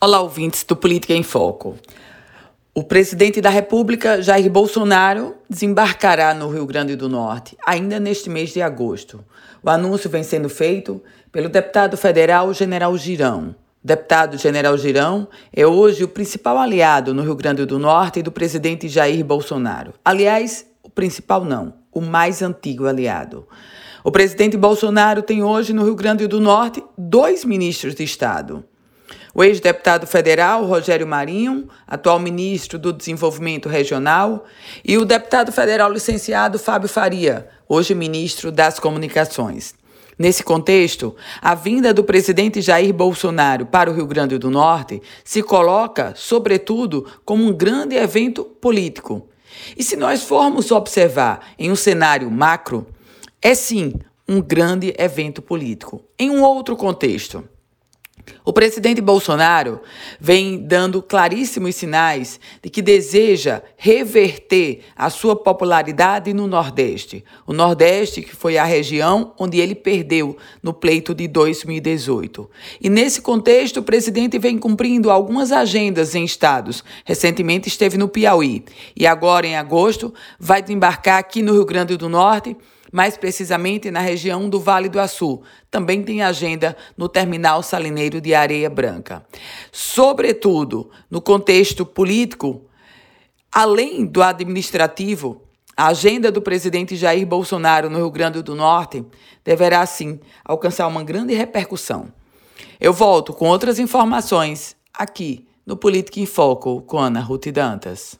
Olá, ouvintes do Política em Foco. O presidente da República, Jair Bolsonaro, desembarcará no Rio Grande do Norte ainda neste mês de agosto. O anúncio vem sendo feito pelo deputado federal General Girão. O deputado General Girão é hoje o principal aliado no Rio Grande do Norte do presidente Jair Bolsonaro. Aliás, o principal não, o mais antigo aliado. O presidente Bolsonaro tem hoje no Rio Grande do Norte dois ministros de Estado. O ex-deputado federal Rogério Marinho, atual ministro do Desenvolvimento Regional, e o deputado federal licenciado Fábio Faria, hoje ministro das Comunicações. Nesse contexto, a vinda do presidente Jair Bolsonaro para o Rio Grande do Norte se coloca, sobretudo, como um grande evento político. E se nós formos observar em um cenário macro, é sim um grande evento político. Em um outro contexto, o presidente Bolsonaro vem dando claríssimos sinais de que deseja reverter a sua popularidade no Nordeste. O Nordeste, que foi a região onde ele perdeu no pleito de 2018. E nesse contexto, o presidente vem cumprindo algumas agendas em estados. Recentemente esteve no Piauí e agora, em agosto, vai desembarcar aqui no Rio Grande do Norte mais precisamente na região do Vale do Açu. Também tem agenda no terminal salineiro de Areia Branca. Sobretudo, no contexto político, além do administrativo, a agenda do presidente Jair Bolsonaro no Rio Grande do Norte deverá, sim, alcançar uma grande repercussão. Eu volto com outras informações aqui no Política em Foco com Ana Ruth Dantas.